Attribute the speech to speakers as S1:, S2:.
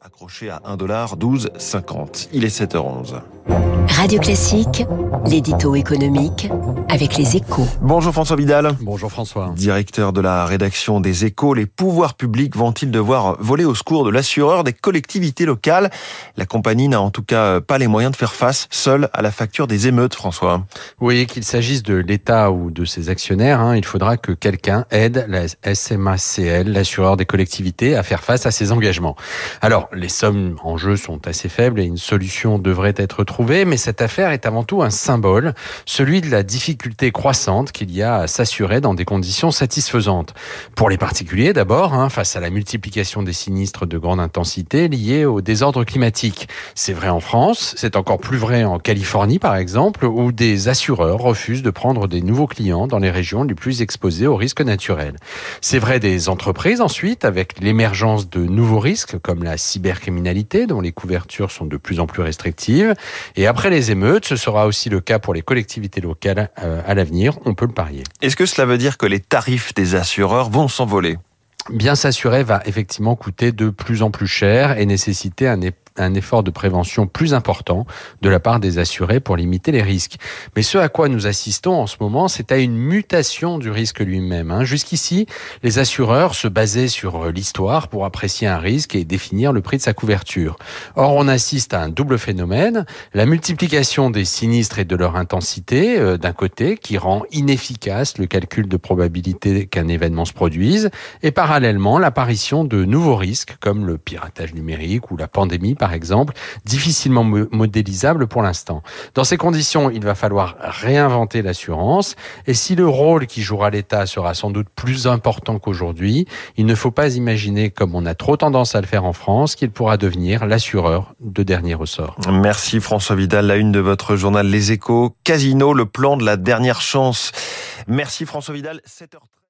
S1: accroché à 1,1250$. Il est 7h11.
S2: Radio Classique, l'édito économique avec les échos.
S1: Bonjour François Vidal.
S3: Bonjour François.
S1: Directeur de la rédaction des échos, les pouvoirs publics vont-ils devoir voler au secours de l'assureur des collectivités locales? La compagnie n'a en tout cas pas les moyens de faire face seule à la facture des émeutes, François.
S3: Oui, qu'il s'agisse de l'État ou de ses actionnaires, hein, il faudra que quelqu'un aide la SMACL, l'assureur des collectivités, à faire face à ses engagements. Alors, les sommes en jeu sont assez faibles et une solution devrait être trouvée, mais cette affaire est avant tout un symbole, celui de la difficulté croissante qu'il y a à s'assurer dans des conditions satisfaisantes. Pour les particuliers d'abord, hein, face à la multiplication des sinistres de grande intensité liés au désordre climatique. C'est vrai en France, c'est encore plus vrai en Californie par exemple, où des assureurs refusent de prendre des nouveaux clients dans les régions les plus exposées aux risques naturels. C'est vrai des entreprises ensuite, avec l'émergence de nouveaux risques comme la cybercriminalité, dont les couvertures sont de plus en plus restrictives. Et après les émeutes, ce sera aussi le cas pour les collectivités locales euh, à l'avenir, on peut le parier.
S1: Est-ce que cela veut dire que les tarifs des assureurs vont s'envoler?
S3: Bien s'assurer va effectivement coûter de plus en plus cher et nécessiter un un effort de prévention plus important de la part des assurés pour limiter les risques. Mais ce à quoi nous assistons en ce moment, c'est à une mutation du risque lui-même. Hein. Jusqu'ici, les assureurs se basaient sur l'histoire pour apprécier un risque et définir le prix de sa couverture. Or, on assiste à un double phénomène, la multiplication des sinistres et de leur intensité, euh, d'un côté, qui rend inefficace le calcul de probabilité qu'un événement se produise, et parallèlement l'apparition de nouveaux risques comme le piratage numérique ou la pandémie par exemple, difficilement modélisable pour l'instant. Dans ces conditions, il va falloir réinventer l'assurance. Et si le rôle qui jouera l'État sera sans doute plus important qu'aujourd'hui, il ne faut pas imaginer, comme on a trop tendance à le faire en France, qu'il pourra devenir l'assureur de dernier ressort.
S1: Merci François Vidal, la une de votre journal Les Échos. Casino, le plan de la dernière chance. Merci François Vidal, 7h13.